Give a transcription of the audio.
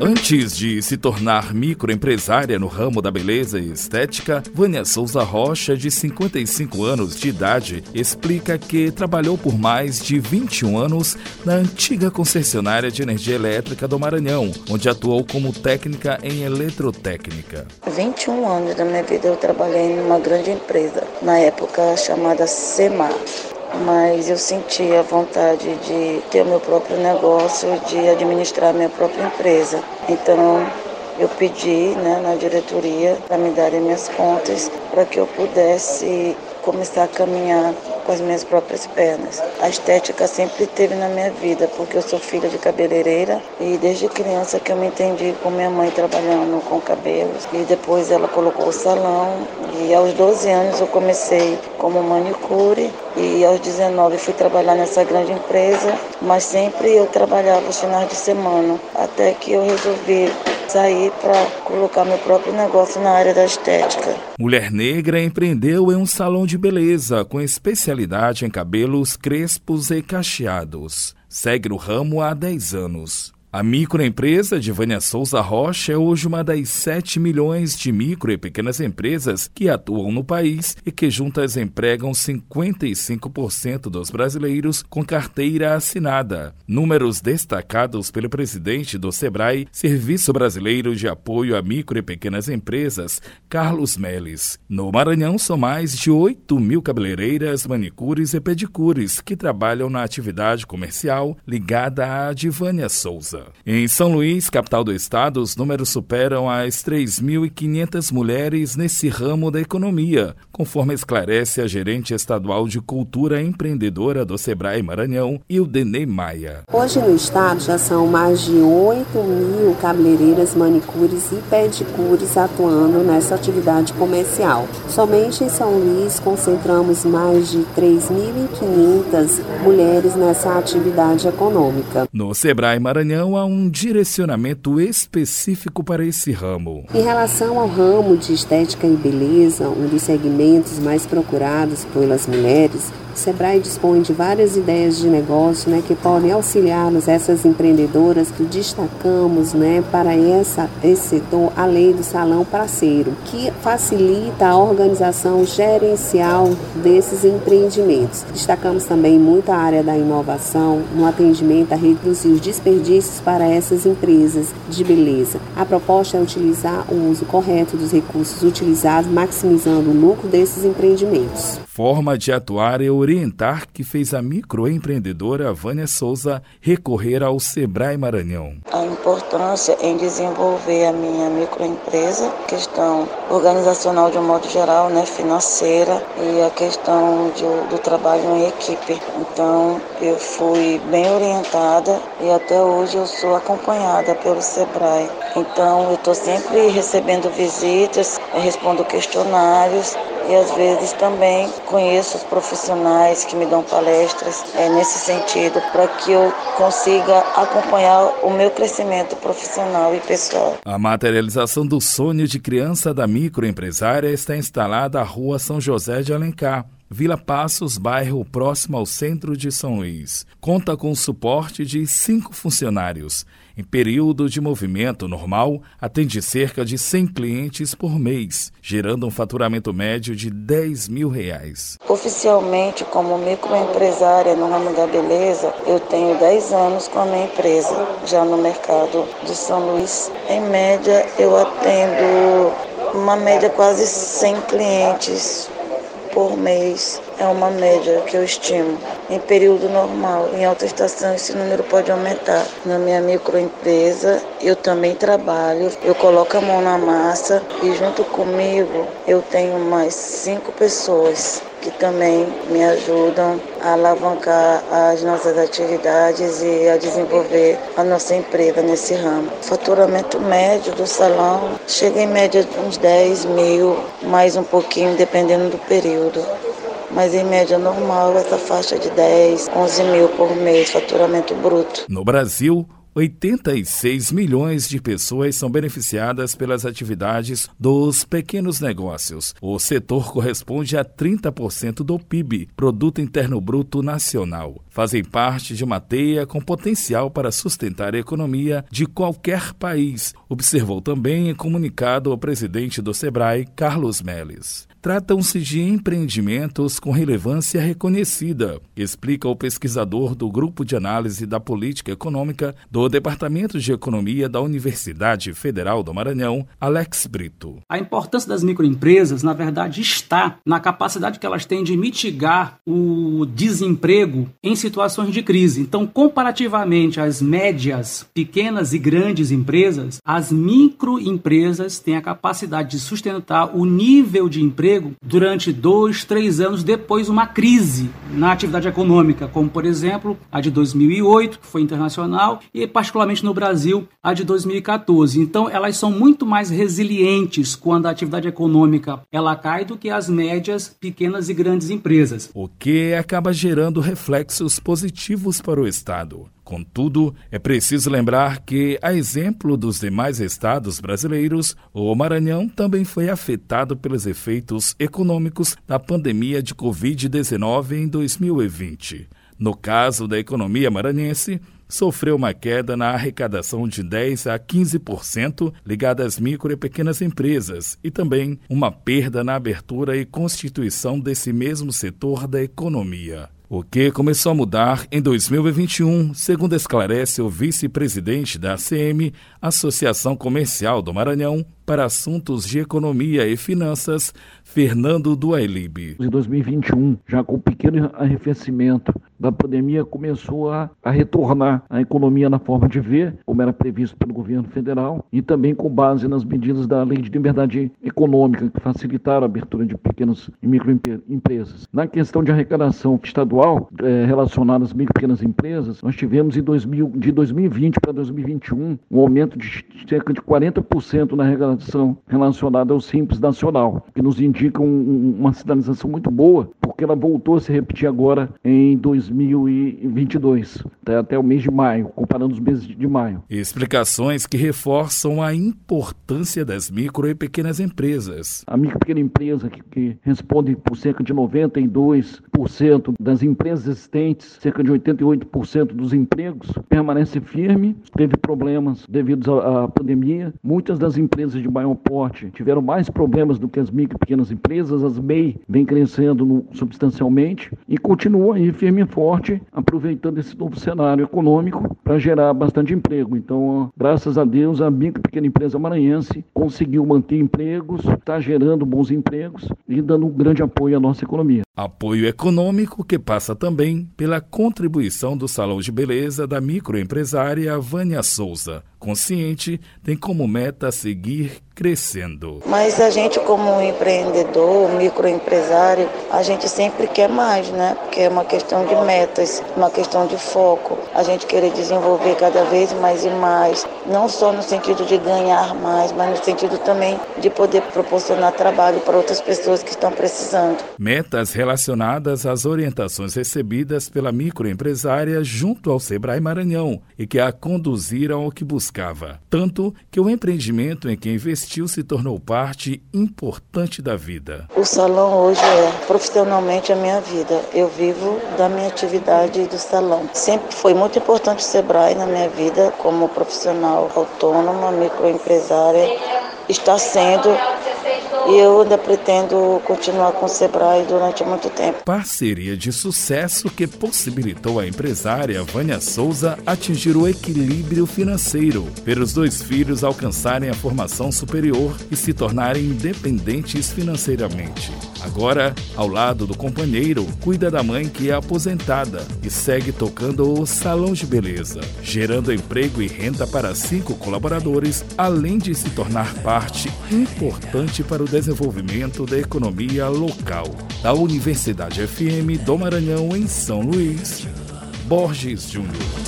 Antes de se tornar microempresária no ramo da beleza e estética, Vânia Souza Rocha, de 55 anos de idade, explica que trabalhou por mais de 21 anos na antiga concessionária de energia elétrica do Maranhão, onde atuou como técnica em eletrotécnica. 21 anos da minha vida eu trabalhei numa grande empresa, na época chamada SEMAR mas eu sentia vontade de ter o meu próprio negócio, de administrar a minha própria empresa. Então, eu pedi né, na diretoria para me darem minhas contas para que eu pudesse começar a caminhar com as minhas próprias pernas. A estética sempre teve na minha vida, porque eu sou filha de cabeleireira e desde criança que eu me entendi com minha mãe trabalhando com cabelos e depois ela colocou o salão e aos 12 anos eu comecei como manicure e aos 19 fui trabalhar nessa grande empresa, mas sempre eu trabalhava os finais de semana, até que eu resolvi sair para colocar meu próprio negócio na área da estética. Mulher Negra empreendeu em um salão de beleza com especialidade em cabelos crespos e cacheados. Segue no ramo há 10 anos. A microempresa de Vânia Souza Rocha é hoje uma das 7 milhões de micro e pequenas empresas que atuam no país e que juntas empregam 55% dos brasileiros com carteira assinada. Números destacados pelo presidente do SEBRAE, Serviço Brasileiro de Apoio a Micro e Pequenas Empresas, Carlos Meles. No Maranhão são mais de 8 mil cabeleireiras, manicures e pedicures que trabalham na atividade comercial ligada à de Vânia Souza. Em São Luís, capital do estado, os números superam as 3.500 mulheres nesse ramo da economia, conforme esclarece a gerente estadual de cultura empreendedora do Sebrae Maranhão, Ildenei Maia. Hoje no estado já são mais de 8 mil cabeleireiras, manicures e pedicures atuando nessa atividade comercial. Somente em São Luís concentramos mais de 3.500 mulheres nessa atividade econômica. No Sebrae Maranhão, há um direcionamento específico para esse ramo. Em relação ao ramo de estética e beleza, um dos segmentos mais procurados pelas mulheres, o Sebrae dispõe de várias ideias de negócio né, que podem auxiliar-nos, essas empreendedoras que destacamos né, para essa, esse setor, a lei do salão parceiro, que facilita a organização gerencial desses empreendimentos. Destacamos também muito a área da inovação no atendimento a reduzir os desperdícios para essas empresas de beleza. A proposta é utilizar o uso correto dos recursos utilizados, maximizando o lucro desses empreendimentos forma de atuar e orientar que fez a microempreendedora Vânia Souza recorrer ao Sebrae Maranhão. A importância em desenvolver a minha microempresa, questão organizacional de um modo geral, né, financeira e a questão de, do trabalho em equipe. Então, eu fui bem orientada e até hoje eu sou acompanhada pelo Sebrae. Então, eu estou sempre recebendo visitas, respondo questionários e às vezes também conheço os profissionais que me dão palestras é, nesse sentido, para que eu consiga acompanhar o meu crescimento profissional e pessoal. A materialização do sonho de criança da microempresária está instalada à Rua São José de Alencar. Vila Passos, bairro próximo ao centro de São Luís. Conta com o suporte de cinco funcionários. Em período de movimento normal, atende cerca de 100 clientes por mês, gerando um faturamento médio de 10 mil reais. Oficialmente, como microempresária no ramo da beleza, eu tenho 10 anos com a minha empresa, já no mercado de São Luís. Em média, eu atendo uma média quase 100 clientes por mês é uma média que eu estimo. Em período normal, em alta estação, esse número pode aumentar. Na minha microempresa, eu também trabalho, eu coloco a mão na massa e junto comigo eu tenho mais cinco pessoas que também me ajudam a alavancar as nossas atividades e a desenvolver a nossa empresa nesse ramo. O faturamento médio do salão chega em média uns 10 mil, mais um pouquinho, dependendo do período mas em média normal essa faixa de 10, 11 mil por mês, faturamento bruto. No Brasil, 86 milhões de pessoas são beneficiadas pelas atividades dos pequenos negócios. O setor corresponde a 30% do PIB, Produto Interno Bruto Nacional. Fazem parte de uma teia com potencial para sustentar a economia de qualquer país, observou também em comunicado o presidente do Sebrae, Carlos Melles. Tratam-se de empreendimentos com relevância reconhecida, explica o pesquisador do Grupo de Análise da Política Econômica do Departamento de Economia da Universidade Federal do Maranhão, Alex Brito. A importância das microempresas, na verdade, está na capacidade que elas têm de mitigar o desemprego em situações de crise. Então, comparativamente às médias, pequenas e grandes empresas, as microempresas têm a capacidade de sustentar o nível de emprego durante dois, três anos depois uma crise na atividade econômica, como por exemplo a de 2008, que foi internacional, e particularmente no Brasil a de 2014. Então elas são muito mais resilientes quando a atividade econômica ela cai do que as médias, pequenas e grandes empresas. O que acaba gerando reflexos positivos para o Estado. Contudo, é preciso lembrar que, a exemplo dos demais estados brasileiros, o Maranhão também foi afetado pelos efeitos econômicos da pandemia de Covid-19 em 2020. No caso da economia maranhense, sofreu uma queda na arrecadação de 10 a 15% ligada às micro e pequenas empresas e também uma perda na abertura e constituição desse mesmo setor da economia. O que começou a mudar em 2021, segundo esclarece o vice-presidente da ACM, Associação Comercial do Maranhão, para assuntos de economia e finanças, Fernando Duailib. Em 2021, já com pequeno arrefecimento da pandemia, começou a, a, retornar a economia na forma de ver, como era previsto pelo governo federal, e também com base nas medidas da Lei de Liberdade Econômica, que facilitaram a abertura de pequenas e microempresas. Na questão de arrecadação estadual é, relacionada às micro e pequenas empresas, nós tivemos em 2000, de 2020 para 2021 um aumento de cerca de 40% na arrecadação relacionada ao Simples Nacional, que nos indica um, uma sinalização muito boa, porque ela voltou a se repetir agora em 2022, até, até o mês de maio, comparando os meses de maio. Explicações que reforçam a importância das micro e pequenas empresas. A micro e pequena empresa, que, que responde por cerca de 92% das empresas existentes, cerca de 88% dos empregos, permanece firme, teve problemas devido à pandemia. Muitas das empresas de maior porte tiveram mais problemas do que as micro e pequenas empresas, as MEI vem crescendo no, substancialmente e continua aí firme e forte, aproveitando esse novo cenário econômico para gerar bastante emprego. Então, graças a Deus, a micro e pequena empresa maranhense conseguiu manter empregos, está gerando bons empregos e dando um grande apoio à nossa economia. Apoio econômico que passa também pela contribuição do Salão de Beleza da microempresária Vânia Souza. Consciente, tem como meta seguir crescendo. Mas a gente, como empreendedor, microempresário, a gente sempre quer mais, né? Porque é uma questão de metas, uma questão de foco. A gente querer desenvolver cada vez mais e mais, não só no sentido de ganhar mais, mas no sentido também de poder proporcionar trabalho para outras pessoas que estão precisando. Metas relacionadas às orientações recebidas pela microempresária junto ao Sebrae Maranhão e que a conduziram ao que buscava. Tanto que o empreendimento em que investiu se tornou parte importante da vida. O salão hoje é profissionalmente a minha vida. Eu vivo da minha atividade do salão. Sempre foi muito importante o Sebrae na minha vida como profissional autônoma, microempresária. Está sendo e eu ainda pretendo continuar com o Sebrae durante muito tempo. Parceria de sucesso que possibilitou à empresária Vânia Souza atingir o equilíbrio financeiro, ver os dois filhos alcançarem a formação superior e se tornarem independentes financeiramente. Agora, ao lado do companheiro, cuida da mãe que é aposentada e segue tocando o salão de beleza, gerando emprego e renda para cinco colaboradores, além de se tornar parte importante para o desenvolvimento da economia local. Da Universidade FM do Maranhão, em São Luís, Borges Júnior.